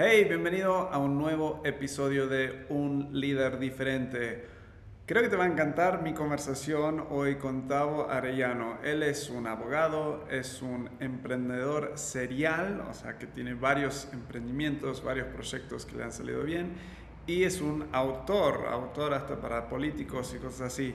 Hey, bienvenido a un nuevo episodio de Un líder diferente. Creo que te va a encantar mi conversación hoy con Tavo Arellano. Él es un abogado, es un emprendedor serial, o sea que tiene varios emprendimientos, varios proyectos que le han salido bien, y es un autor, autor hasta para políticos y cosas así.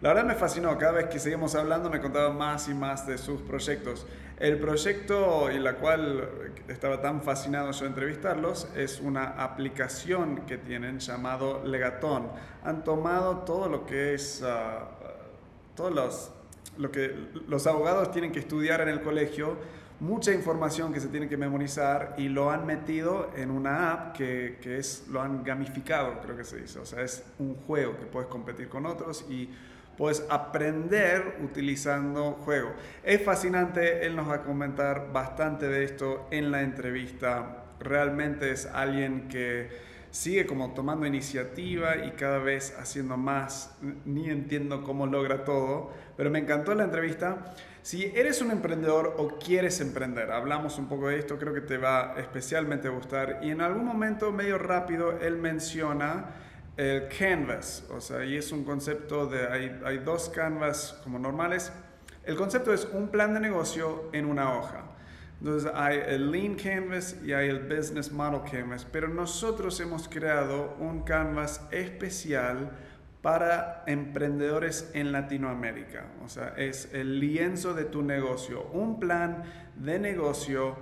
La verdad me fascinó, cada vez que seguimos hablando me contaba más y más de sus proyectos. El proyecto y la cual estaba tan fascinado yo entrevistarlos es una aplicación que tienen llamado Legatón. Han tomado todo lo que es, uh, todos los, lo que los abogados tienen que estudiar en el colegio, mucha información que se tiene que memorizar y lo han metido en una app que, que es, lo han gamificado, creo que se dice. O sea, es un juego que puedes competir con otros y puedes aprender utilizando juego. Es fascinante, él nos va a comentar bastante de esto en la entrevista. Realmente es alguien que sigue como tomando iniciativa y cada vez haciendo más. Ni entiendo cómo logra todo, pero me encantó la entrevista. Si eres un emprendedor o quieres emprender, hablamos un poco de esto, creo que te va especialmente a gustar. Y en algún momento, medio rápido, él menciona el canvas, o sea, y es un concepto de, hay, hay dos canvas como normales. El concepto es un plan de negocio en una hoja. Entonces hay el Lean Canvas y hay el Business Model Canvas, pero nosotros hemos creado un canvas especial para emprendedores en Latinoamérica. O sea, es el lienzo de tu negocio, un plan de negocio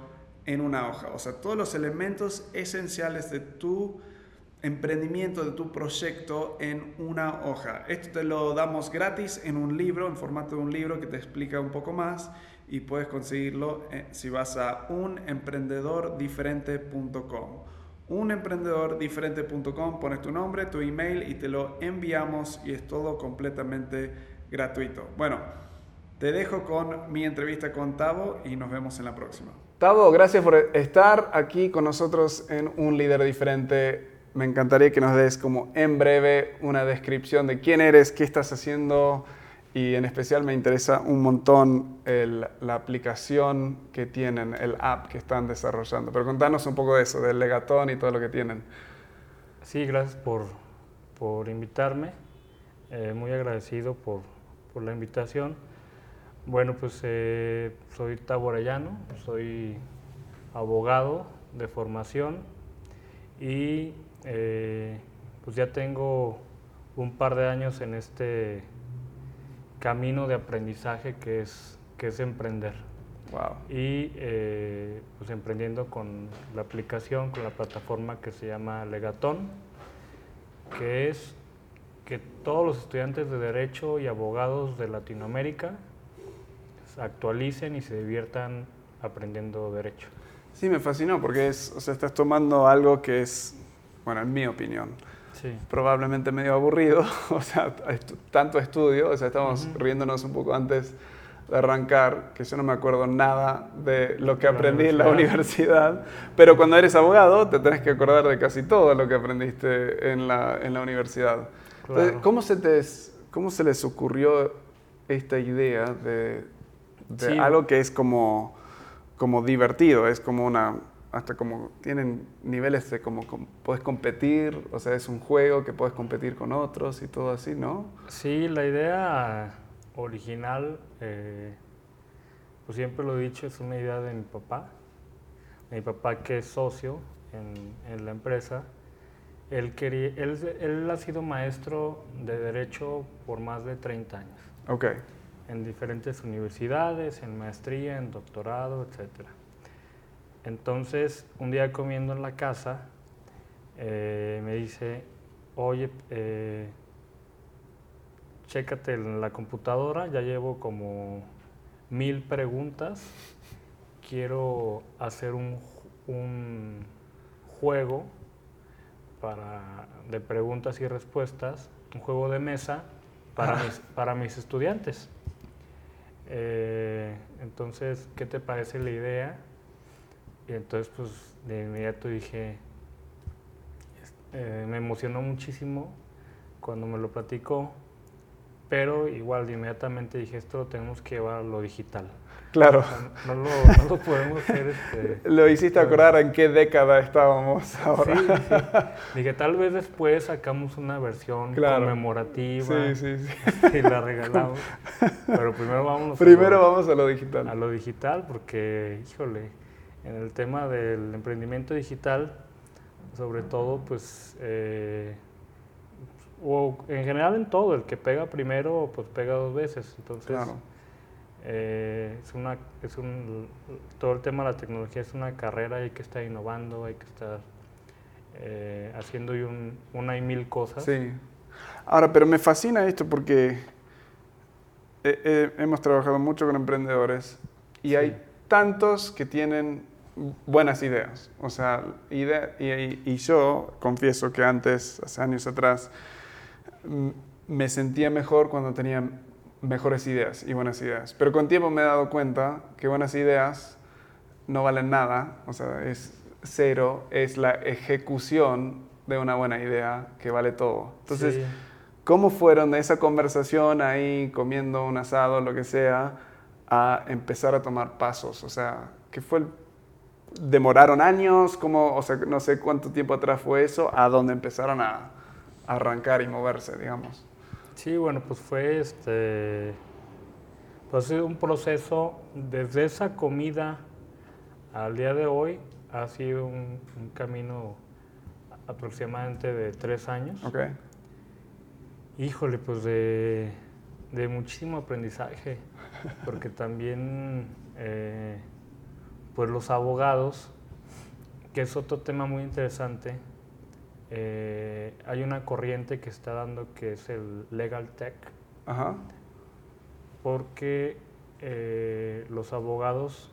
en una hoja. O sea, todos los elementos esenciales de tu emprendimiento de tu proyecto en una hoja. Esto te lo damos gratis en un libro, en formato de un libro que te explica un poco más y puedes conseguirlo eh, si vas a unemprendedordiferente.com. Unemprendedordiferente.com, pones tu nombre, tu email y te lo enviamos y es todo completamente gratuito. Bueno, te dejo con mi entrevista con Tavo y nos vemos en la próxima. Tavo, gracias por estar aquí con nosotros en Un Líder Diferente me encantaría que nos des como en breve una descripción de quién eres, qué estás haciendo y en especial me interesa un montón la aplicación que tienen, el app que están desarrollando. Pero contanos un poco de eso, del legatón y todo lo que tienen. Sí, gracias por, por invitarme. Eh, muy agradecido por, por, la invitación. Bueno, pues eh, soy taborayano, soy abogado de formación y eh, pues ya tengo un par de años en este camino de aprendizaje que es, que es emprender. Y eh, pues emprendiendo con la aplicación, con la plataforma que se llama Legatón, que es que todos los estudiantes de Derecho y abogados de Latinoamérica actualicen y se diviertan aprendiendo Derecho. Sí, me fascinó porque es, o sea, estás tomando algo que es bueno, en mi opinión. Probablemente medio aburrido, o sea, tanto estudio, o sea, estamos riéndonos un poco antes de arrancar, que yo no me acuerdo nada de lo que aprendí en la universidad, pero cuando eres abogado te tenés que acordar de casi todo lo que aprendiste en la, en la universidad. Entonces, ¿cómo, se te, ¿Cómo se les ocurrió esta idea de, de algo que es como, como divertido, es como una hasta como tienen niveles de como, puedes competir, o sea, es un juego que puedes competir con otros y todo así, ¿no? Sí, la idea original, eh, pues siempre lo he dicho, es una idea de mi papá. Mi papá que es socio en, en la empresa, él, quería, él, él, ha sido maestro de Derecho por más de 30 años. Ok. En diferentes universidades, en maestría, en doctorado, etcétera. Entonces, un día comiendo en la casa, eh, me dice, oye, eh, chécate en la computadora, ya llevo como mil preguntas, quiero hacer un, juego de preguntas y respuestas, un juego de mesa para, mis, estudiantes. Eh, entonces, ¿qué te parece la idea? Y entonces, pues, de inmediato dije, eh, me emocionó muchísimo cuando me lo platicó, pero igual de inmediatamente dije, esto lo tenemos que llevar a lo digital. Claro. no, lo, no, lo, podemos hacer. Este, lo hiciste acordar en qué década estábamos ahora. Sí, sí. Dije, tal vez después sacamos una versión conmemorativa. Sí, sí, sí. Y la regalamos. Pero primero vamos Primero a lo, vamos a lo digital. A lo digital, porque, híjole, en el tema del emprendimiento digital, sobre todo, pues. Eh, o en general en todo, el que pega primero, pues pega dos veces. Entonces, claro. eh, es una, es un, todo el tema de la tecnología es una carrera, hay que estar innovando, hay que estar eh, haciendo un, una y mil cosas. Sí. Ahora, pero me fascina esto porque hemos trabajado mucho con emprendedores y sí. hay tantos que tienen buenas ideas. O sea, idea, y, y, yo confieso que antes, hace años atrás, me sentía mejor cuando tenía mejores ideas y buenas ideas. Pero con tiempo me he dado cuenta que buenas ideas no valen nada, o sea, es cero, es la ejecución de una buena idea que vale todo. Entonces, sí. ¿cómo fueron de esa conversación ahí, comiendo un asado, lo que sea, a empezar a tomar pasos? O sea, ¿qué fue el demoraron años, como, o sea, no sé cuánto tiempo atrás fue eso, a donde empezaron a, arrancar y moverse, digamos. Sí, bueno, pues fue este, pues ha sido un proceso desde esa comida al día de hoy, ha sido un, un camino aproximadamente de tres años. Ok. Híjole, pues de, de muchísimo aprendizaje, porque también, eh, pues los abogados, que es otro tema muy interesante, eh, hay una corriente que está dando que es el legal tech, Ajá. porque eh, los abogados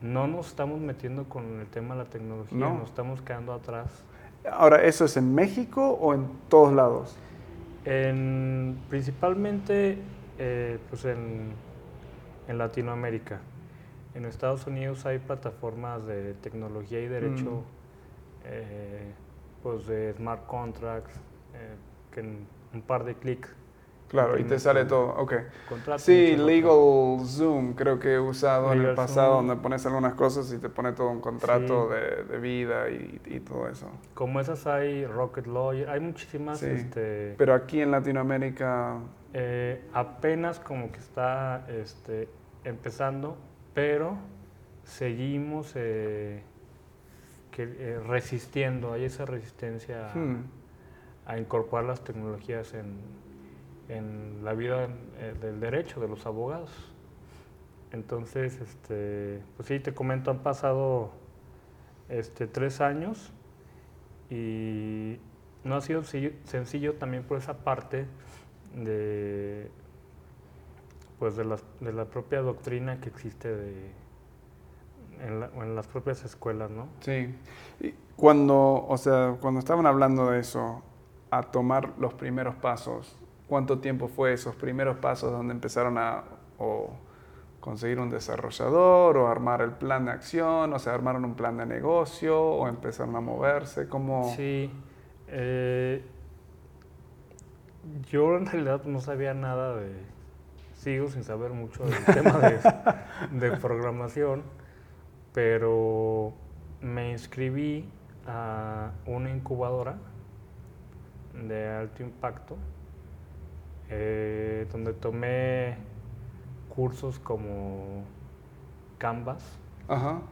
no nos estamos metiendo con el tema de la tecnología, No. nos estamos quedando atrás. Ahora, ¿eso es en México o en todos lados? En, principalmente eh, pues en, en Latinoamérica. En Estados Unidos hay plataformas de tecnología y derecho, Mm. eh, pues de smart contracts, eh, que en un par de clics. Claro, y te sale todo, ok. contrato Sí. Legal Zoom creo que he usado en el Legal pasado, Zoom. donde pones algunas cosas y te pone todo un contrato Sí. de, de vida y, y todo eso. Como esas hay Rocket Lawyer, hay muchísimas, Sí. este, Pero aquí en Latinoamérica, eh, apenas como que está este, empezando, pero seguimos eh, que, eh, resistiendo, hay esa resistencia a, hmm, a incorporar las tecnologías en, en la vida eh, del derecho de los abogados. Entonces, este, pues sí, te comento, han pasado este, tres años y no ha sido sencillo, sencillo también por esa parte de, pues de, las- de la propia doctrina que existe de, en, la- en las propias escuelas, ¿no? sí. Y cuando, o sea, cuando estaban hablando de eso, a tomar los primeros pasos, ¿cuánto tiempo fue esos primeros pasos donde empezaron a o conseguir un desarrollador o armar el plan de acción, o sea, armaron un plan de negocio o empezaron a moverse? ¿Cómo? Sí. eh, yo en realidad no sabía nada de... Sigo sin saber mucho del tema de, programación, pero me inscribí a una incubadora de alto impacto, eh, donde tomé cursos como Canvas, Ajá.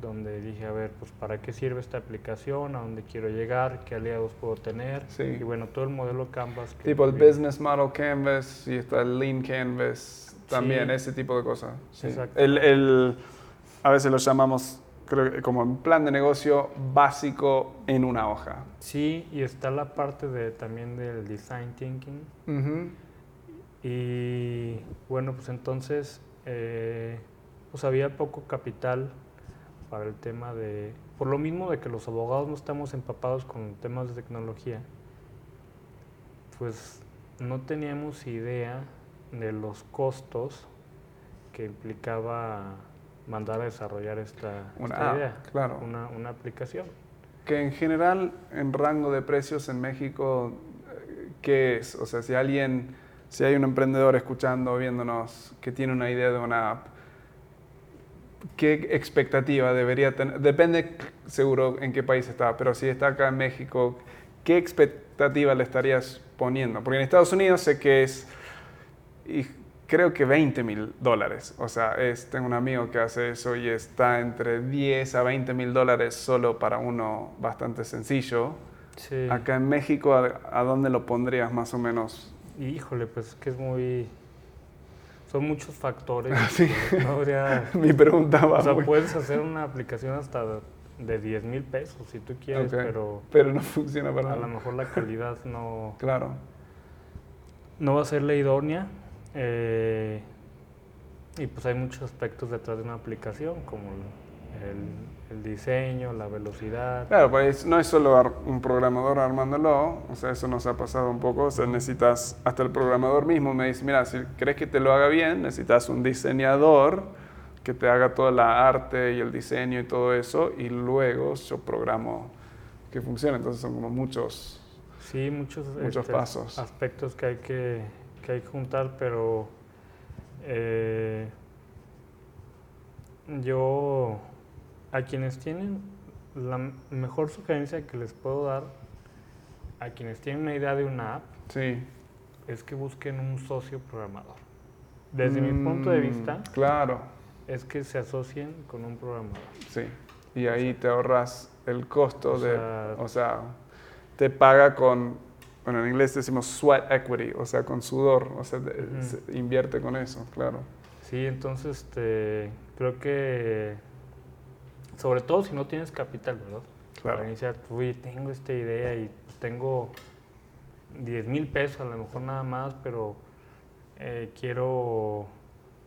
Donde dije, a ver, pues para qué sirve esta aplicación, a dónde quiero llegar, qué aliados puedo tener. Sí. Y bueno, todo el modelo Canvas. que Tipo el vi. Business Model Canvas y está el Lean Canvas, también Sí. ese tipo de cosas. Sí. Exacto. El, el- a veces lo llamamos creo como un plan de negocio básico en una hoja. Sí, y está la parte de, también del design thinking. Y bueno, pues entonces, eh, pues había poco capital para el tema de, por lo mismo de que los abogados no estamos empapados con temas de tecnología, pues no teníamos idea de los costos que implicaba mandar a desarrollar esta, Una esta idea, claro. una, una aplicación. Que en general, en rango de precios en México, eh, ¿qué es? O sea, si alguien, si hay un emprendedor escuchando, viéndonos, que tiene una idea de una app, ¿qué expectativa debería tener? Depende seguro en qué país está, pero si está acá en México, ¿qué expectativa le estarías poniendo? Porque en Estados Unidos sé que es, y creo que 20 mil dólares. O sea, es, tengo un amigo que hace eso y está entre 10 a 20 mil dólares solo para uno bastante sencillo. Sí. Acá en México, ¿a, a dónde lo pondrías más o menos? Híjole, pues que es muy... Son muchos factores. Sí. que No habría... Mi pregunta va O sea, muy- puedes hacer una aplicación hasta de 10 mil pesos si tú quieres, pero Pero no funciona para a lo nada. mejor la calidad no, Claro. no va a ser la idónea. eh, y pues hay muchos aspectos detrás de una aplicación, como el, el diseño, la velocidad. Claro, pues no es solo un programador armándolo, o sea, eso nos ha pasado un poco, o sea, necesitas, hasta el programador mismo me dice, mira, si crees que te lo haga bien, necesitas un diseñador que te haga toda la arte y el diseño y todo eso, y luego yo programo que funcione, entonces son como muchos, Sí, muchos, Muchos este, pasos. aspectos que hay que, que hay que juntar, pero eh, yo a quienes tienen la mejor sugerencia que les puedo dar a quienes tienen una idea de una app sí. es que busquen un socio programador. Desde mi punto de Mm, vista Claro, es que se asocien con un programador. sí, y ahí te ahorras el costo O de, sea- o sea, te paga con, bueno, en inglés decimos sweat equity, o sea, con sudor, o sea, de- Ujú. se invierte con eso, claro. Sí, entonces este, creo que sobre todo si no tienes capital, ¿verdad? Claro. Para iniciar, uy, tengo esta idea y tengo 10 mil pesos a lo mejor nada más, pero eh, quiero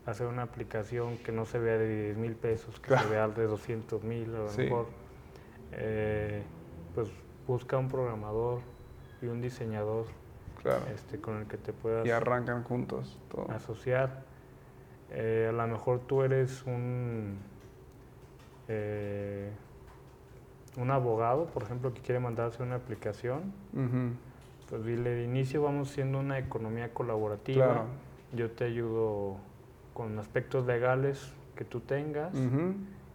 hacer una aplicación que no se vea de 10 mil pesos, que Claro. se vea de 200 mil a lo Sí. mejor. Eh, pues busca un programador y un diseñador Claro. este, con el que te puedas Y arrancan juntos todo. asociar. Eh, a lo mejor tú eres un, eh, un abogado, por ejemplo, que quiere mandarse una aplicación. Pues dile, de inicio vamos siendo una economía colaborativa. Claro. Yo te ayudo con aspectos legales que tú tengas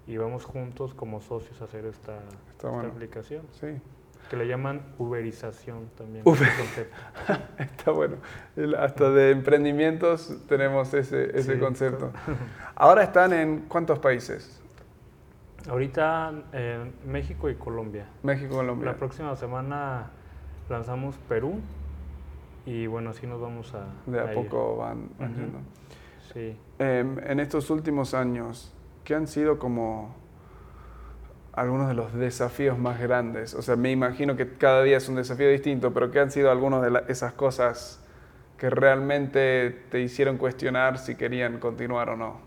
y vamos juntos como socios a hacer esta, esta bueno. aplicación. Sí, Que le llaman uberización también. Uber. está bueno. Hasta de emprendimientos tenemos ese, ese Sí, concepto. Ahora están en cuántos países? Ahorita en México y Colombia. México, Colombia. La próxima semana lanzamos Perú y bueno, así nos vamos a... De a poco van, yendo. Sí. Em, en estos últimos años, ¿qué han sido como algunos de los desafíos más grandes? O sea, me imagino que cada día es un desafío distinto, pero ¿qué han sido algunas de la- esas cosas que realmente te hicieron cuestionar si querían continuar o no?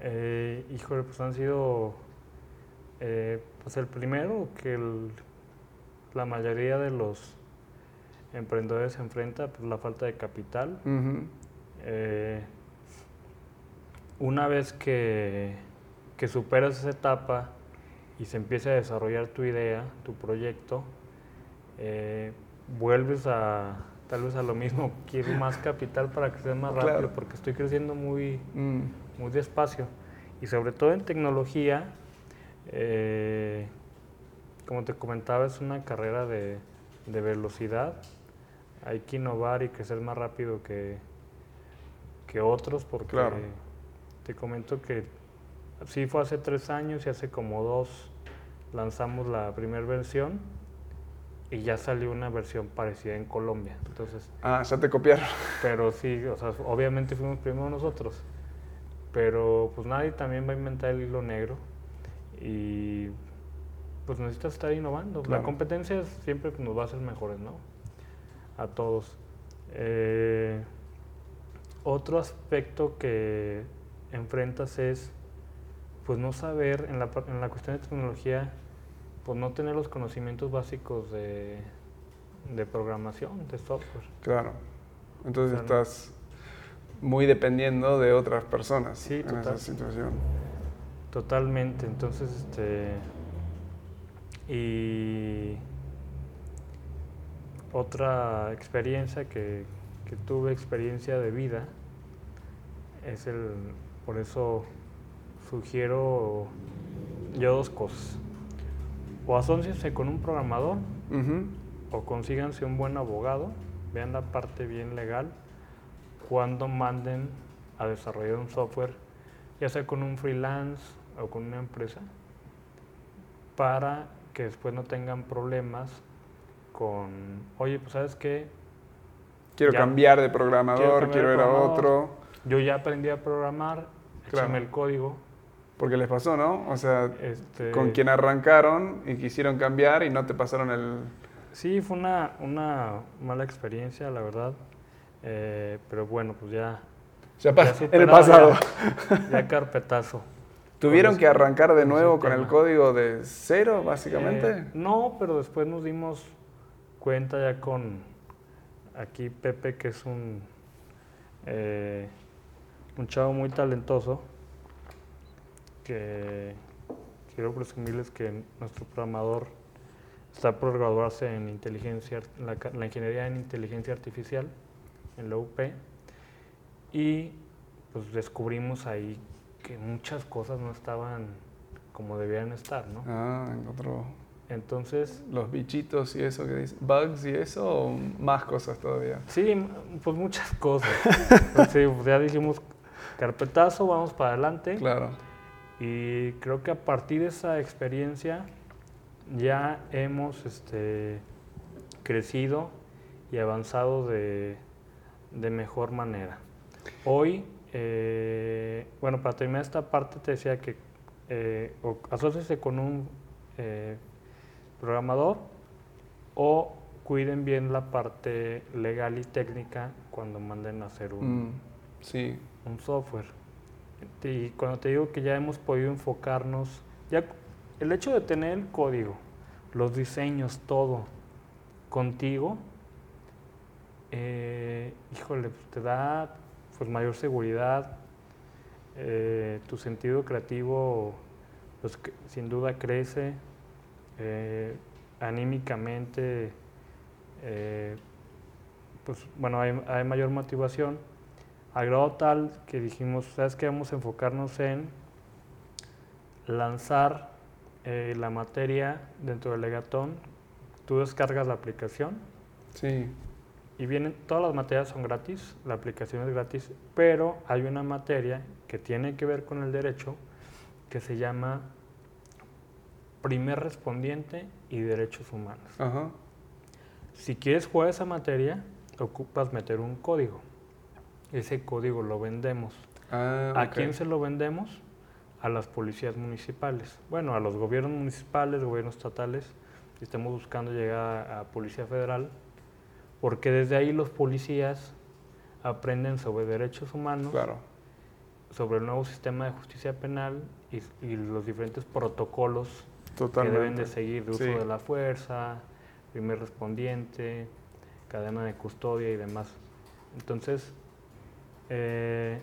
Eh, híjole, pues han sido... eh, pues el primero que el- la mayoría de los emprendedores se enfrenta, pues la falta de capital. Eh, una vez que, que superas esa etapa y se empieza a desarrollar tu idea, tu proyecto, eh, vuelves a tal vez a lo mismo, quiero más capital para crecer más rápido, Claro. porque estoy creciendo muy, mm, muy despacio. Y sobre todo en tecnología, eh, como te comentaba, es una carrera de, de velocidad. Hay que innovar y crecer más rápido que, que otros, porque Claro. te comento que sí fue hace tres años y hace como dos lanzamos la primera versión y ya salió una versión parecida en Colombia. Entonces, Ah, ya te copiaron. pero sí, o sea, obviamente fuimos primero nosotros. Pero pues nadie también va a inventar el hilo negro. Y pues necesitas estar innovando. Claro. La competencia siempre nos va a hacer mejores, ¿no? A todos. Eh, otro aspecto que enfrentas es pues no saber en la, en la cuestión de tecnología, pues no tener los conocimientos básicos de, de programación, de software. Claro. Entonces O sea, no- estás muy dependiendo de otras personas Sí, en esa situación. Totalmente, entonces, este, y otra experiencia que, que tuve, experiencia de vida, es el, por eso sugiero yo dos cosas. O asóciense con un programador o consíganse un buen abogado, vean la parte bien legal cuando manden a desarrollar un software, ya sea con un freelance o con una empresa, para que después no tengan problemas con, oye, pues sabes qué, Quiero Ya. cambiar de programador, quiero ir a otro. yo ya aprendí a programar, Claro. échame el código. Porque les pasó, ¿no? O sea, Este, con quien arrancaron y quisieron cambiar y no te pasaron el... Sí, fue una, una mala experiencia, la verdad. Eh, pero bueno, pues ya, Ya en el pasado. ya carpetazo. ¿Tuvieron que arrancar de nuevo con el código de cero, básicamente? Eh, no, pero después nos dimos cuenta ya con aquí Pepe, que es un, eh, un chavo muy talentoso, que quiero presumirles que nuestro programador está por graduarse en inteligencia, la, ca- la ingeniería en inteligencia artificial en la UP y pues descubrimos ahí que muchas cosas no estaban como debían estar, ¿no? Ah, encontró Entonces, los bichitos y eso que dicen. ¿Bugs y eso o más cosas todavía? sí, pues muchas cosas. Pues sí, pues ya dijimos carpetazo, vamos para adelante. Claro. Y creo que a partir de esa experiencia ya hemos este, crecido y avanzado de, de mejor manera. Hoy, eh, bueno, para terminar esta parte te decía que eh, o asóciese con un eh, programador o cuiden bien la parte legal y técnica cuando manden a hacer un, Mm, sí. un software. Y cuando te digo que ya hemos podido enfocarnos, ya el hecho de tener el código, los diseños, todo contigo, eh, híjole, pues, te da pues mayor seguridad, eh, tu sentido creativo pues, que- sin duda crece, eh, anímicamente, pues bueno, hay, hay mayor motivación, al grado tal que dijimos, ¿sabes qué? Vamos a enfocarnos en lanzar la materia dentro del legatón, tú descargas la aplicación, Sí. Y vienen, todas las materias son gratis, la aplicación es gratis, pero hay una materia que tiene que ver con el derecho que se llama primer respondiente y derechos humanos. Ajá. Si quieres jugar esa materia, ocupas meter un código. Ese código lo vendemos. Ah, ¿A quién se lo vendemos? A las policías municipales. Bueno, a los gobiernos municipales, gobiernos estatales. Estamos buscando llegar a, a Policía Federal, porque desde ahí los policías aprenden sobre derechos humanos, Claro. sobre el nuevo sistema de justicia penal y, y los diferentes protocolos Totalmente. que deben de seguir de uso Sí. de la fuerza, primer respondiente, cadena de custodia y demás. Entonces, eh,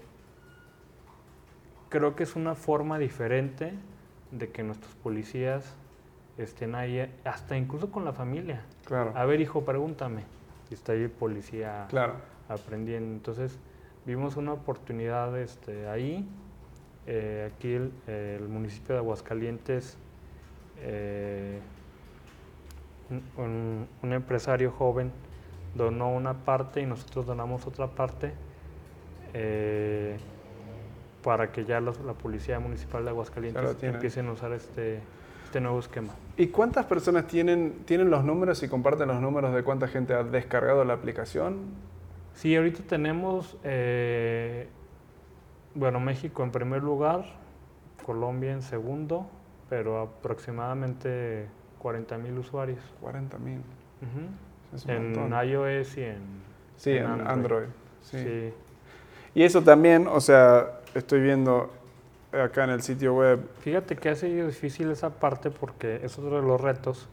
creo que es una forma diferente de que nuestros policías estén ahí, hasta incluso con la familia. Claro. A ver, hijo, pregúntame. Y está ahí el policía Claro. aprendiendo. Entonces, vimos una oportunidad este, ahí. Eh, aquí el, el municipio de Aguascalientes, eh, un, empresario joven donó una parte y nosotros donamos otra parte eh, para que ya los- la Policía Municipal de Aguascalientes empiecen a usar este, este nuevo esquema. ¿Y cuántas personas tienen, tienen los números y comparten los números de cuánta gente ha descargado la aplicación? Sí, ahorita tenemos, eh, bueno, México en primer lugar, Colombia en segundo, pero aproximadamente 40 mil usuarios. 40 mil. En montón. iOS y en, Sí, en en Android. Sí. sí. Y eso también, o sea, estoy viendo acá en el sitio web. Fíjate que ha sido difícil esa parte porque es otro de los retos,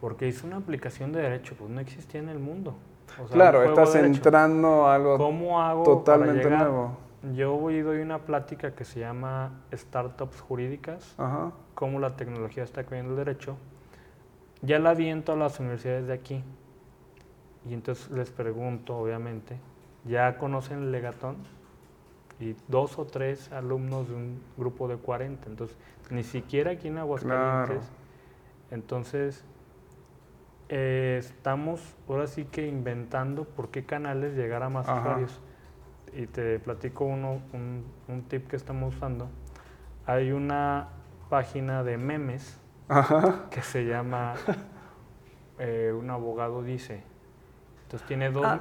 porque hice una aplicación de derecho, pues no existía en el mundo. O sea, claro, estás de entrando a algo ¿Cómo hago para totalmente llegar? nuevo. Yo voy y doy una plática que se llama Startups Jurídicas, Ajá. cómo la tecnología está cambiando el derecho. Ya la di en todas las universidades de aquí. Y entonces les pregunto, obviamente, ¿ya conocen el legatón? Y dos o tres alumnos de un grupo de 40. Entonces, ni siquiera aquí en Aguascalientes. Entonces, eh, estamos ahora sí que inventando por qué canales llegar a más usuarios. Y te platico uno, un, un, tip que estamos usando. Hay una página de memes que se llama eh, Un abogado dice. Entonces tiene dos, ah,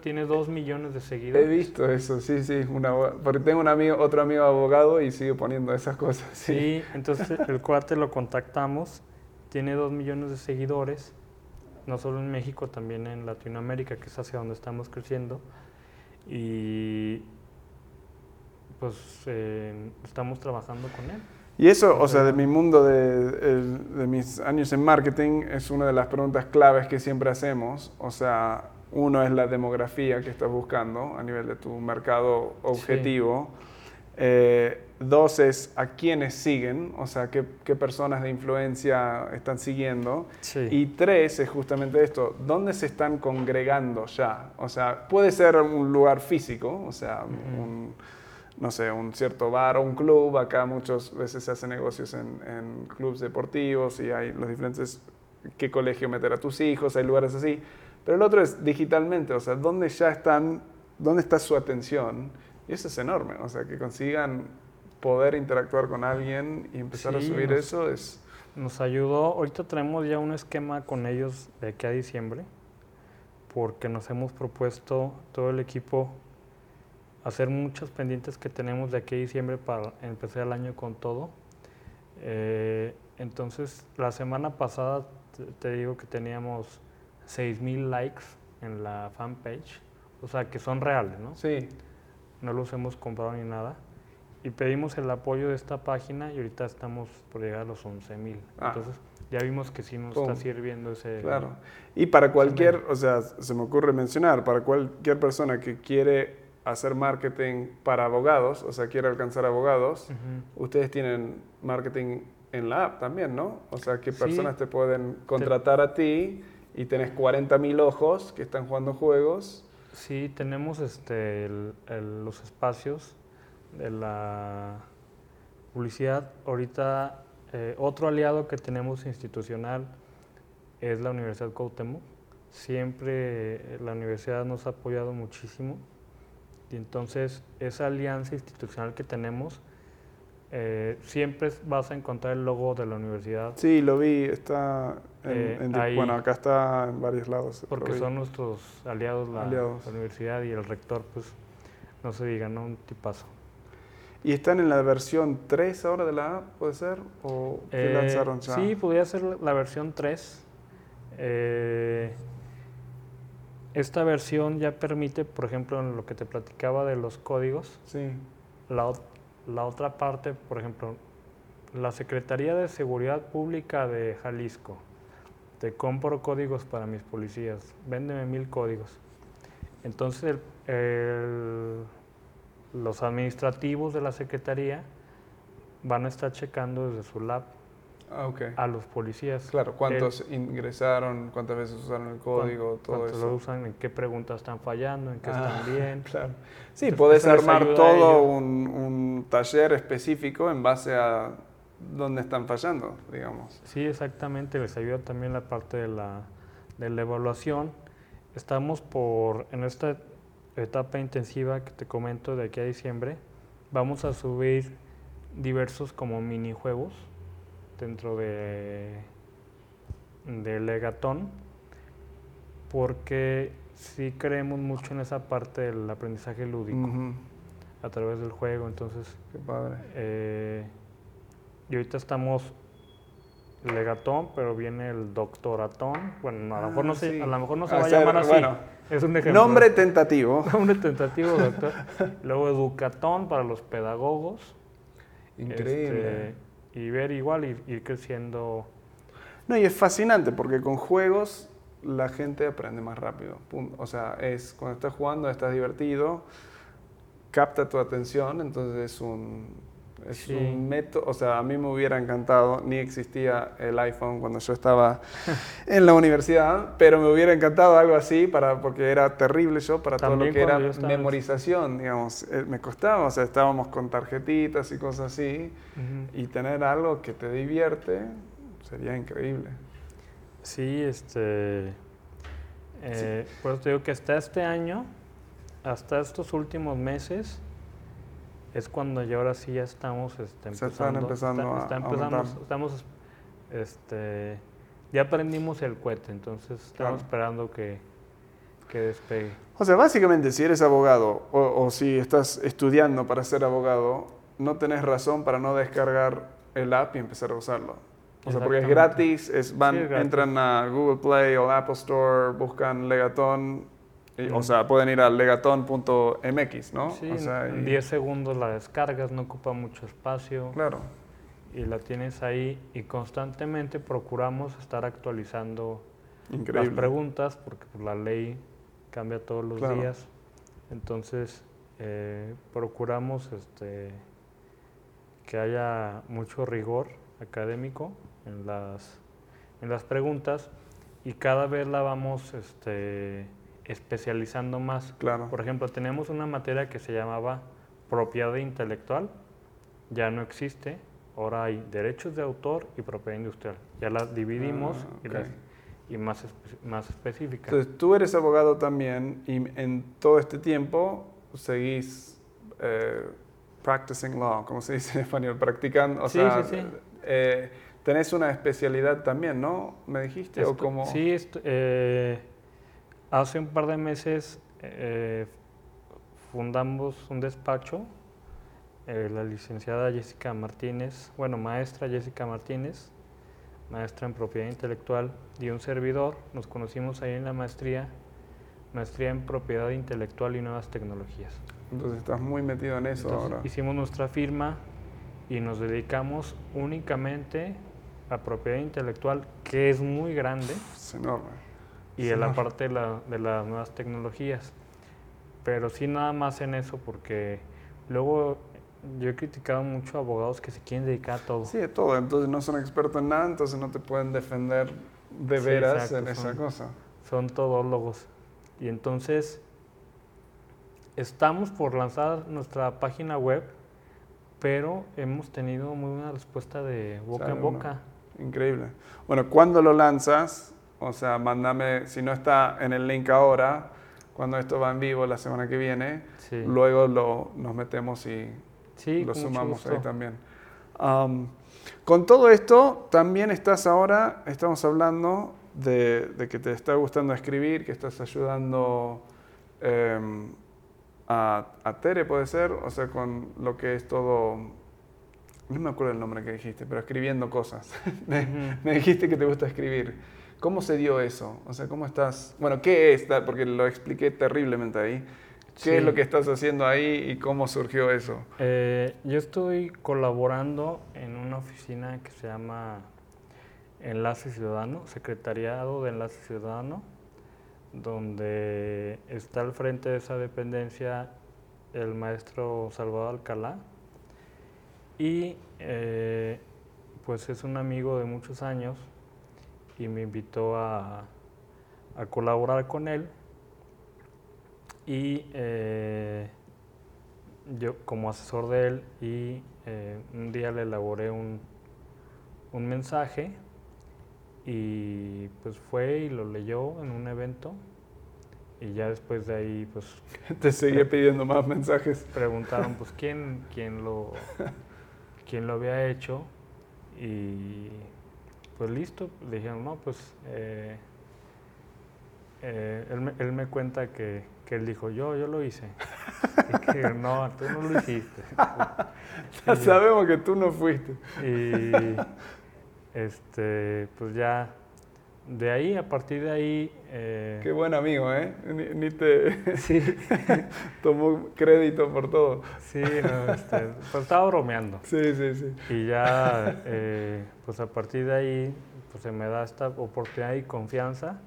tiene dos millones de seguidores. He visto eso, sí, sí. Una, porque tengo un amigo, otro amigo abogado y sigue poniendo esas cosas. Sí, entonces el cuate lo contactamos, tiene dos millones de seguidores, no solo en México, también en Latinoamérica, que es hacia donde estamos creciendo. Y pues eh, estamos trabajando con él. Y eso, o sea, de mi mundo, de, de, mis años en marketing, es una de las preguntas claves que siempre hacemos. O sea, uno es la demografía que estás buscando a nivel de tu mercado objetivo. Eh, dos es a quiénes siguen, o sea, qué, qué personas de influencia están siguiendo. Y tres es justamente esto, ¿dónde se están congregando ya? O sea, puede ser un lugar físico, o sea, un no sé, un cierto bar o un club. Acá muchas veces se hacen negocios en, en clubes deportivos y hay los diferentes, qué colegio meter a tus hijos, hay lugares así. Pero el otro es digitalmente, o sea, ¿dónde ya están, dónde está su atención? Y eso es enorme, o sea, que consigan poder interactuar con alguien y empezar a subir eso es... Nos ayudó, ahorita traemos ya un esquema con ellos de aquí a diciembre, porque nos hemos propuesto todo el equipo hacer muchos pendientes que tenemos de aquí a diciembre para empezar el año con todo. Eh, entonces, la semana pasada te, digo que teníamos 6.000 likes en la fanpage, o sea, que son reales, ¿no? Sí. No los hemos comprado ni nada. Y pedimos el apoyo de esta página y ahorita estamos por llegar a los 11.000. Ah. Entonces, ya vimos que sí nos está sirviendo ese... Claro. Y para cualquier, o sea, se me ocurre mencionar, para cualquier persona que quiere hacer marketing para abogados, o sea, quiere alcanzar abogados, ustedes tienen marketing en la app también, ¿no? O sea, ¿qué personas te pueden contratar a ti y tenés 40 mil ojos que están jugando juegos? Sí, tenemos este, los espacios de la publicidad. Ahorita, eh, otro aliado que tenemos institucional es la Universidad Cuauhtémoc. Siempre eh, la universidad nos ha apoyado muchísimo y entonces esa alianza institucional que tenemos, eh, siempre vas a encontrar el logo de la universidad. Sí, lo vi, está en, eh, bueno, acá está en varios lados. Porque son nuestros aliados la, universidad y el rector, pues no se diga, ¿no? Un tipazo. ¿Y están en la versión 3 ahora de la app, puede ser? ¿O eh, lanzaron ya? Sí, podría ser la versión 3. Eh, esta versión ya permite, por ejemplo, en lo que te platicaba de los códigos, sí. la, la otra parte, por ejemplo, la Secretaría de Seguridad Pública de Jalisco, te compro códigos para mis policías, véndeme mil códigos. Entonces, los administrativos de la Secretaría van a estar checando desde su lab Ah, a los policías. Claro, cuántos ingresaron, cuántas veces usaron el código, todo eso. lo usan, en qué preguntas están fallando, en qué están ah, bien. Claro. Sí, puedes armar todo un, un, taller específico en base a dónde están fallando, digamos. Sí, exactamente, les ayuda también la parte de la, de la evaluación. Estamos por, en esta etapa intensiva que te comento de aquí a diciembre, vamos a subir diversos como minijuegos dentro de, de Legatón, porque sí creemos mucho en esa parte del aprendizaje lúdico a través del juego, entonces... Qué padre. Eh, y ahorita estamos Legatón, pero viene el Doctoratón. Bueno, a lo mejor no, se, a lo mejor no se va a llamar así. Bueno, es un ejemplo. Nombre tentativo. Nombre tentativo, doctor. Luego Educatón para los pedagogos. Increíble. Este, y ver igual y ir creciendo. No, y es fascinante porque con juegos la gente aprende más rápido. O sea, es cuando estás jugando, estás divertido, capta tu atención, entonces es un, Es Sí. un método, o sea, a mí me hubiera encantado, ni existía el iPhone cuando yo estaba en la universidad, pero me hubiera encantado algo así para, porque era terrible yo para todo lo También que era memorización, digamos. Eh, Me costaba, o sea, estábamos con tarjetitas y cosas así, Ujú. y tener algo que te divierte sería increíble. Sí, este. eh, Por eso te digo que hasta este año, hasta estos últimos meses, es cuando ya ahora sí ya estamos este, Se están empezando. empezando a- está a empezamos- estamos. Este, ya aprendimos el cohete, entonces Claro. estamos esperando que, que despegue. O sea, básicamente si eres abogado o, o si estás estudiando para ser abogado, no tenés razón para no descargar el app y empezar a usarlo. O sea, porque es gratis, es, van, Sí, es gratis. entran a Google Play o Apple Store, buscan Legatón, y- o Mm. sea, pueden ir a legatón.mx, ¿no? Sí, o sea, en y- 10 segundos la descargas, no ocupa mucho espacio. Claro, y la tienes ahí y constantemente procuramos estar actualizando las preguntas porque pues, la ley cambia todos los Claro. días. Entonces eh, procuramos este, que haya mucho rigor académico en las, en las preguntas y cada vez la vamos este, especializando más. Claro. Por ejemplo, tenemos una materia que se llamaba propiedad intelectual, ya no existe, ahora hay derechos de autor y propiedad industrial. Ya las dividimos Ah, y, ok. las- y más, espe- más específicas. Entonces, tú eres abogado también y en todo este tiempo seguís eh, practicing law, como se dice en español, practicando, o Sí, sea, sí, sí. eh, tenés una especialidad también, ¿no? ¿Me dijiste? ¿O Esto- cómo? Sí, esto- eh, hace un par de meses eh, fundamos un despacho, eh, la licenciada Jessica Martínez, bueno, maestra Jessica Martínez, maestra en propiedad intelectual, y un servidor, nos conocimos ahí en la maestría, maestría en propiedad intelectual y nuevas tecnologías. Entonces estás muy metido en eso Entonces, ahora. hicimos nuestra firma y nos dedicamos únicamente a propiedad intelectual, que es muy grande, Es enorme. Y Sí, en la parte de, la- de las nuevas tecnologías. Pero sí nada más en eso, porque luego yo he criticado mucho a abogados que se quieren dedicar a todo. Sí, de todo. Entonces no son expertos en nada, entonces no te pueden defender de Sí, veras exacto, en esa son- cosa. Son todólogos. Y entonces estamos por lanzar nuestra página web, pero hemos tenido muy buena respuesta de boca Claro, en ¿no? boca. Increíble. Bueno, cuando lo lanzas, o sea, mándame, si no está en el link ahora, cuando esto va en vivo la semana que viene, Sí, luego lo, nos metemos y sí lo sumamos ahí también. Am, con todo esto, también estás ahora, estamos hablando de, de que te está gustando escribir, que estás ayudando em, a, a Tere, puede ser, o sea, con lo que es todo, no me acuerdo el nombre que dijiste, pero escribiendo cosas. me, Ujú. me dijiste que te gusta escribir. ¿Cómo se dio eso? O sea, ¿cómo estás? Bueno, ¿qué es? Porque lo expliqué terriblemente ahí. ¿Qué es lo que estás haciendo ahí y cómo surgió eso? Eh, yo estoy colaborando en una oficina que se llama Enlace Ciudadano, Secretariado de Enlace Ciudadano, donde está al frente de esa dependencia el maestro Salvador Alcalá. Y eh, pues es un amigo de muchos años y me invitó a, a colaborar con él. Y eh, yo como asesor de él y eh, un día le elaboré un, un mensaje y pues fue y lo leyó en un evento y ya después de ahí pues Te seguía pidiendo más mensajes. preguntaron pues quién, quién lo quién lo había hecho y pues listo. Le dijeron no pues eh, eh, él, me, él me cuenta que, que él dijo yo yo lo hice y que no tú no lo hiciste Ya sabemos que tú no fuiste. y este pues ya de ahí a partir de ahí eh, Qué buen amigo, ¿eh? Ni, ni te sí tomó crédito por todo. sí no, este, pues estaba bromeando Sí, sí, sí. Y ya, eh, pues a partir de ahí, pues se me da esta oportunidad y confianza,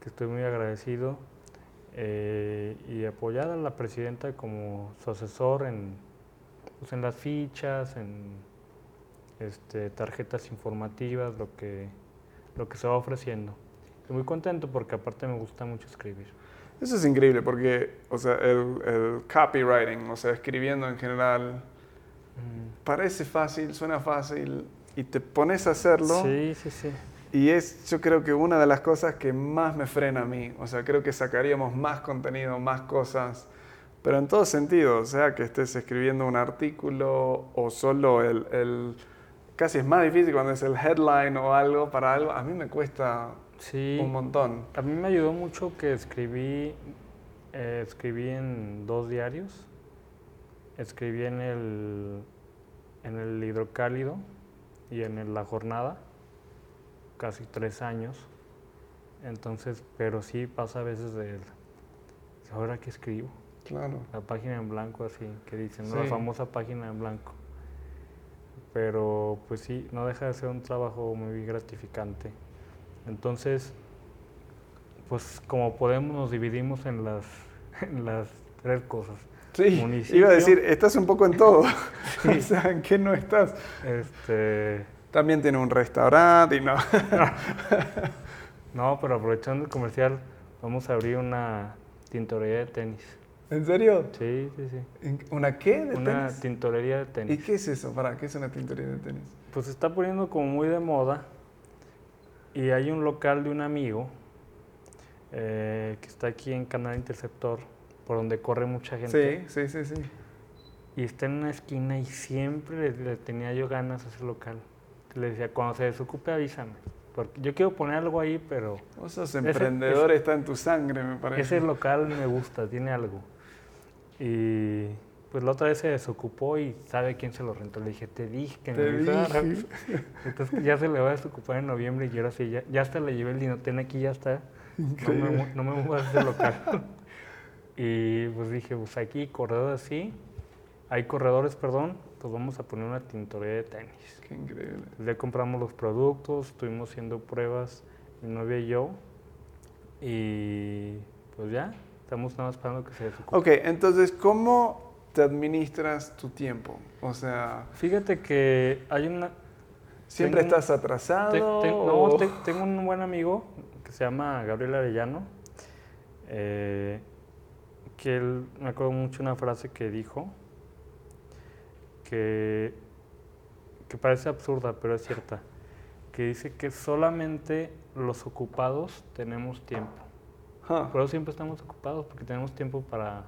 que estoy muy agradecido, eh, y apoyar a la presidenta como su asesor en, pues en las fichas, en este, tarjetas informativas, lo que, lo que se va ofreciendo. Estoy muy contento porque aparte me gusta mucho escribir. Eso es increíble porque, o sea, el, el copywriting, o sea, escribiendo en general, Mm. parece fácil, suena fácil y te pones a hacerlo. Sí, sí, sí. Y es, yo creo que una de las cosas que más me frena a mí. O sea, creo que sacaríamos más contenido, más cosas, pero en todo sentido. O sea, que estés escribiendo un artículo o solo el, el- Casi es más difícil cuando es el headline o algo para algo. A mí me cuesta Sí. un montón. A mí me ayudó mucho que escribí, eh, escribí en dos diarios. Escribí en el, en el Hidrocálido y en el La Jornada, casi tres años. Entonces, pero sí pasa a veces de, ¿ahora qué escribo? Claro. La página en blanco, así, que dicen, ¿no? Sí. la famosa página en blanco. Pero pues sí, no deja de ser un trabajo muy gratificante. Entonces, pues como podemos nos dividimos en las, en las tres cosas. Sí, Municipio. iba a decir, estás un poco en todo. o sea, ¿en qué no estás? Este, También tiene un restaurante y no. no, pero aprovechando el comercial, vamos a abrir una tintorería de tenis. ¿En serio? Sí, sí, sí. ¿En- ¿Una qué de Una tenis? tintorería de ¿Y tenis. qué es eso? ¿Para qué es una tintorería de tenis? Pues se está poniendo como muy de moda y hay un local de un amigo eh, que está aquí en Canal Interceptor, por donde corre mucha gente. Sí, sí, sí, sí. Y está en una esquina y siempre le, le tenía yo ganas a ese local. Le decía, cuando se desocupe avísame. Porque yo quiero poner algo ahí, pero sos Ese- emprendedor, está en tu sangre, me parece. ese local me gusta, tiene algo. Y pues la otra vez se desocupó y sabe quién se lo rentó. Le dije, te dije que me avisara". dije. Entonces ya se le va a desocupar en noviembre y ahora sí, ya, ya hasta le llevé el dinotén aquí, ya está. No me, no me muevas de ese local. y pues dije, pues aquí corredores así, hay corredores, perdón, pues vamos a poner una tintorería de tenis. Qué increíble. Ya compramos los productos, estuvimos haciendo pruebas, mi novia y yo, y pues ya, estamos nada más esperando que se desocupe. Ok, entonces, ¿cómo te administras tu tiempo? O sea, Fíjate que hay una... ¿siempre Tengo estás atrasado? Te- te- o- no, te- tengo un buen amigo que se llama Gabriel Arellano, eh, que él, me acuerdo mucho una frase que dijo, que, que parece absurda, pero es cierta, que dice que solamente los ocupados tenemos tiempo. Ah, Por eso siempre estamos ocupados, porque tenemos tiempo para,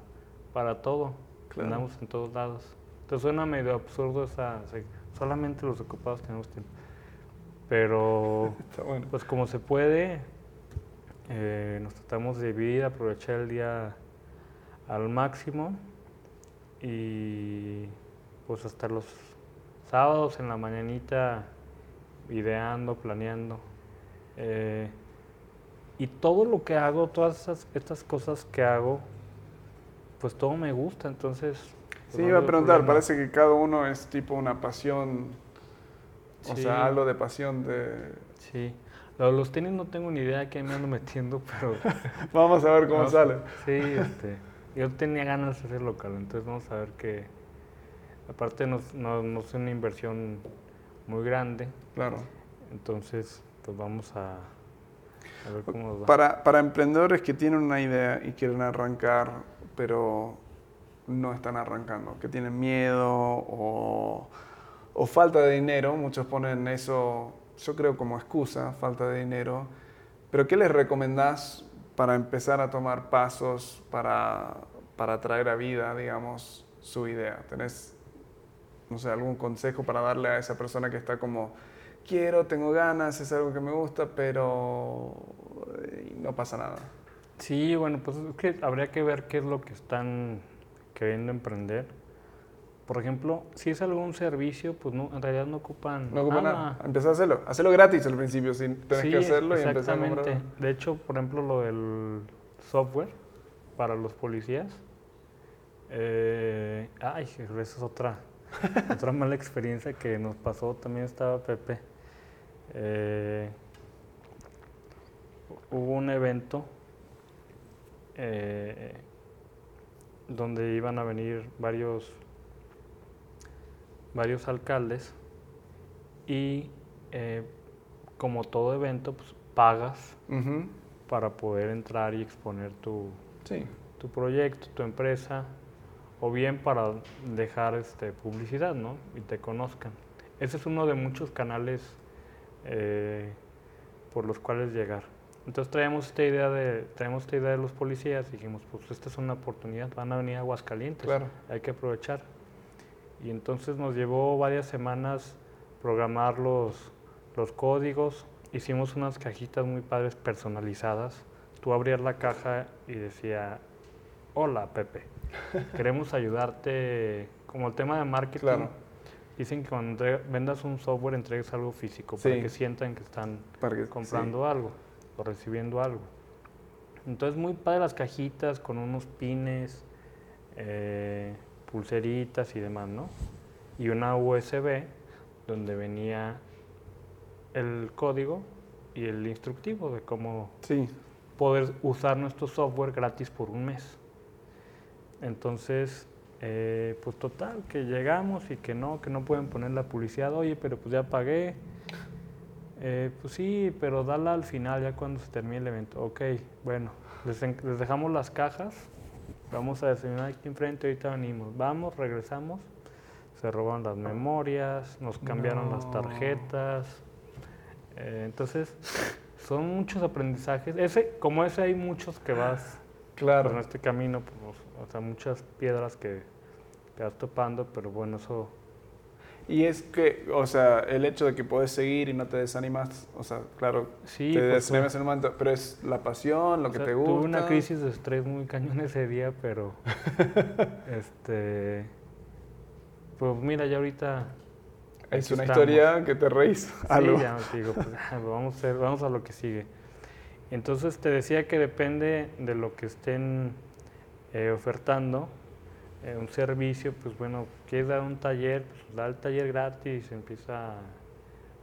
para todo, Claro. andamos en todos lados. Entonces suena medio absurdo esa, o sea, solamente los ocupados tenemos tiempo. Pero está bueno. pues como se puede, eh, nos tratamos de dividir, aprovechar el día al máximo y pues hasta los sábados en la mañanita ideando, planeando. eh, y todo lo que hago, todas esas, estas cosas que hago, pues todo me gusta, entonces... pues, Sí, no iba a preguntar, problema. parece que cada uno es tipo una pasión, o Sí. sea, algo de pasión de... Sí. Los tenis no tengo ni idea de qué me ando metiendo, pero... Vamos a ver cómo No, sale. Sí, este, yo tenía ganas de hacer local, entonces vamos a ver que, aparte no, no, no es una inversión muy grande, Claro. entonces pues vamos a, Para, para emprendedores que tienen una idea y quieren arrancar, pero no están arrancando, que tienen miedo o, o falta de dinero, muchos ponen eso, yo creo como excusa, falta de dinero, pero ¿qué les recomendás para empezar a tomar pasos para, para traer a vida, digamos, su idea? ¿Tenés, no sé, algún consejo para darle a esa persona que está como, quiero, tengo ganas, es algo que me gusta, pero eh, no pasa nada? Sí, bueno, pues es que habría que ver qué es lo que están queriendo emprender. Por ejemplo, si es algún servicio, pues no, en realidad no ocupan No ocupa nada. Empezá a hacerlo. Hacelo gratis al principio, sin Sí, que hacerlo y empezar a exactamente. comprar. De hecho, por ejemplo, lo del software para los policías. eh, ay, esa es otra, otra mala experiencia que nos pasó. También estaba Pepe. Eh, hubo un evento eh, donde iban a venir varios varios alcaldes y eh, como todo evento, pues pagas para poder entrar y exponer tu, Sí, tu proyecto, tu empresa, o bien para dejar este, publicidad, ¿no? Y te conozcan. Ese es uno de muchos canales eh, por los cuales llegar. Entonces traemos esta idea de, traemos esta idea de los policías y dijimos, pues esta es una oportunidad, van a venir a Aguascalientes, claro. hay que aprovechar. Y entonces nos llevó varias semanas programar los, los códigos, hicimos unas cajitas muy padres personalizadas. Tú abrías la caja y decía, hola Pepe, queremos ayudarte, como el tema de marketing. Claro. Dicen que cuando vendas un software entregues algo físico para Sí. que sientan que están Para que- comprando algo o recibiendo algo. Entonces muy padre las cajitas con unos pines, eh, pulseritas y demás, ¿no? Y una USB donde venía el código y el instructivo de cómo Sí, poder usar nuestro software gratis por un mes. Entonces, eh, pues total, que llegamos y que no, que no pueden poner la publicidad, oye, pero pues ya pagué. Eh, pues sí, pero dala al final, ya cuando se termine el evento. Ok, bueno, les, dejamos las cajas, vamos a desayunar aquí enfrente, ahorita venimos. Vamos, regresamos, se robaron las memorias, nos cambiaron las tarjetas. Eh, entonces, son muchos aprendizajes. Ese, como ese hay muchos que vas claro. pues, en este camino, pues, o sea, muchas piedras que, que vas topando, pero bueno, eso Y es que, o sea, el hecho de que puedes seguir y no te desanimas, o sea, claro, sí. te pues, desanimas en un momento, pero es la pasión, lo o que sea, te gusta. Tuve una crisis de estrés muy cañón ese día, pero este pues mira, ya ahorita Es aquí una estamos. historia que te reís. Algo. Sí, ya te digo, pues, vamos, a hacer- vamos a lo que sigue. Entonces te decía que depende de lo que estén eh, ofertando, eh, un servicio, pues bueno, quieres dar un taller, pues da el taller gratis, empieza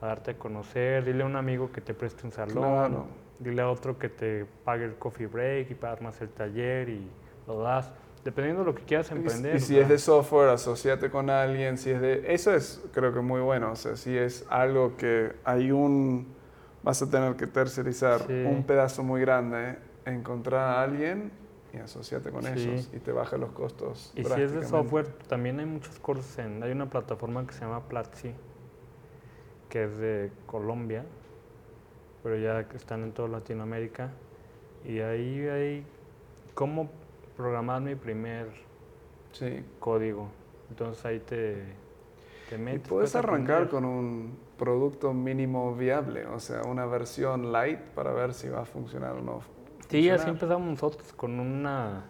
a, darte a conocer, dile a un amigo que te preste un salón, Claro. dile a otro que te pague el coffee break y armas el taller y lo das, dependiendo de lo que quieras emprender. Y, si ¿verdad? es de software, asociate con alguien. Si es de, eso es, creo que muy bueno. O sea, si es algo que hay un, vas a tener que tercerizar Sí. un pedazo muy grande, encontrar a alguien y asociate con Sí. ellos y te baja los costos. Y si es de software, también hay muchos cursos en... Hay una plataforma que se llama Platzi, que es de Colombia, pero ya están en toda Latinoamérica. Y ahí hay cómo programar mi primer Sí. código. Entonces ahí te, te Y metes. puedes arrancar aprender. con un producto mínimo viable, o sea, una versión light para ver si va a funcionar o no. Sí, así empezamos nosotros con una,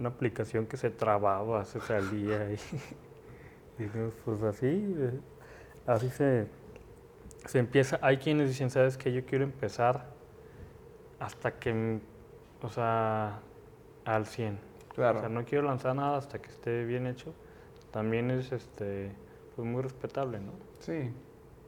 una aplicación que se trababa, se salía y, y pues así, eh, así se, se empieza. Hay quienes dicen, ¿sabes qué? Yo quiero empezar hasta que, o sea, al 100. Claro. O sea, no quiero lanzar nada hasta que esté bien hecho. También es este, pues muy respetable, ¿no? Sí,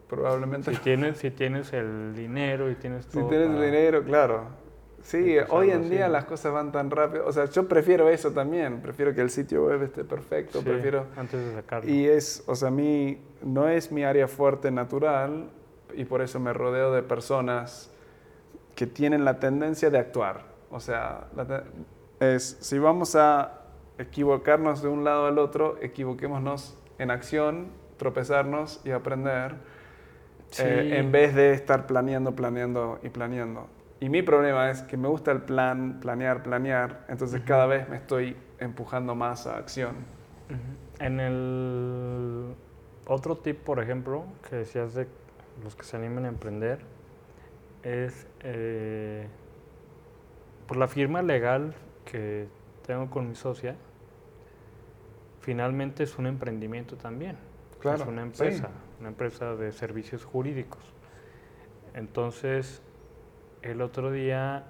probablemente. Si tienes, si tienes el dinero y tienes Si todo tienes el dinero, claro. Sí, hoy en día las cosas van tan rápido. O sea, yo prefiero eso también. Prefiero que el sitio web esté perfecto. Sí, Prefiero. antes de sacarlo. Y es, o sea, a mí no es mi área fuerte natural y por eso me rodeo de personas que tienen la tendencia de actuar. O sea, es, si vamos a equivocarnos de un lado al otro, equivoquémonos en acción, tropezarnos y aprender, Sí. eh, en vez de estar planeando, planeando y planeando. Y mi problema es que me gusta el plan, planear, planear, entonces cada vez me estoy empujando más a acción. En el otro tip, por ejemplo, que decías de los que se animan a emprender, es eh, por la firma legal que tengo con mi socia, finalmente es un emprendimiento también. Claro, es una sí. empresa, una empresa de servicios jurídicos. Entonces, el otro día,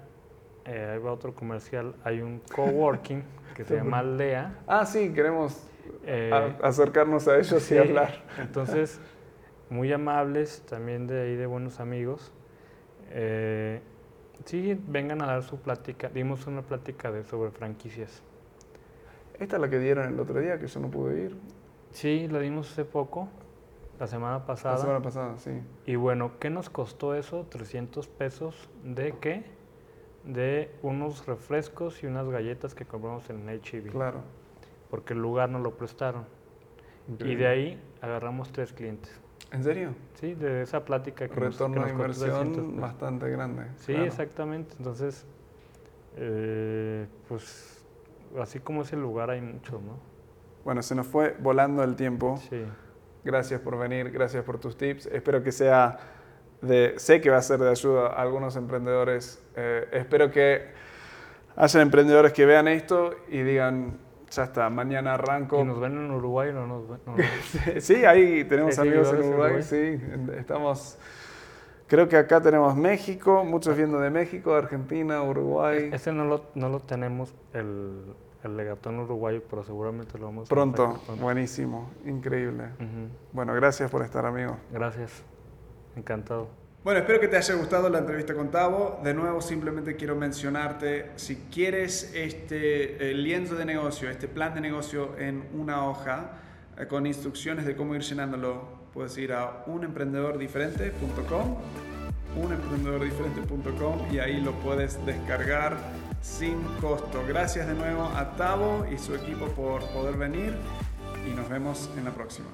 eh, ahí va otro comercial, hay un coworking que se llama Aldea. Ah, sí, queremos eh, a- acercarnos a ellos sí, y hablar. Entonces, muy amables, también de ahí de buenos amigos. Eh, sí, vengan a dar su plática. Dimos una plática de, sobre franquicias. Esta es la que dieron el otro día, que yo no pude ir. Sí, la dimos hace poco, la semana pasada. La semana pasada, sí. Y bueno, ¿qué nos costó eso? 300 pesos de qué? De unos refrescos y unas galletas que compramos en HEB. Claro. Porque el lugar nos lo prestaron. Y de ahí agarramos tres clientes. ¿En serio? Sí, de esa plática que nos- Retorno que de nos costó 300 inversión bastante grande. Sí, claro. exactamente. Entonces, eh, pues así como ese lugar hay muchos, ¿no? Bueno, se nos fue volando el tiempo. Sí. Gracias por venir, gracias por tus tips. Espero que sea de, sé que va a ser de ayuda a algunos emprendedores. Eh, espero que haya emprendedores que vean esto y digan, ya está, mañana arranco. ¿Y nos ven en Uruguay o no nos ven? No, no. Sí, ahí tenemos ¿Hay amigos en en Uruguay, sí. Estamos, creo que acá tenemos México, muchos viendo de México, Argentina, Uruguay. Ese no lo, no lo tenemos, el, el legatón uruguayo, pero seguramente lo vamos a Pronto, sacar pronto. buenísimo, increíble. Bueno, gracias por estar, amigo. Gracias. Encantado. Bueno, espero que te haya gustado la entrevista con Tavo. De nuevo, simplemente quiero mencionarte, si quieres este lienzo de negocio, este plan de negocio en una hoja, eh, con instrucciones de cómo ir llenándolo, puedes ir a unemprendedordiferente.com, unemprendedordiferente.com y ahí lo puedes descargar sin costo. Gracias de nuevo a Tavo y su equipo por poder venir y nos vemos en la próxima.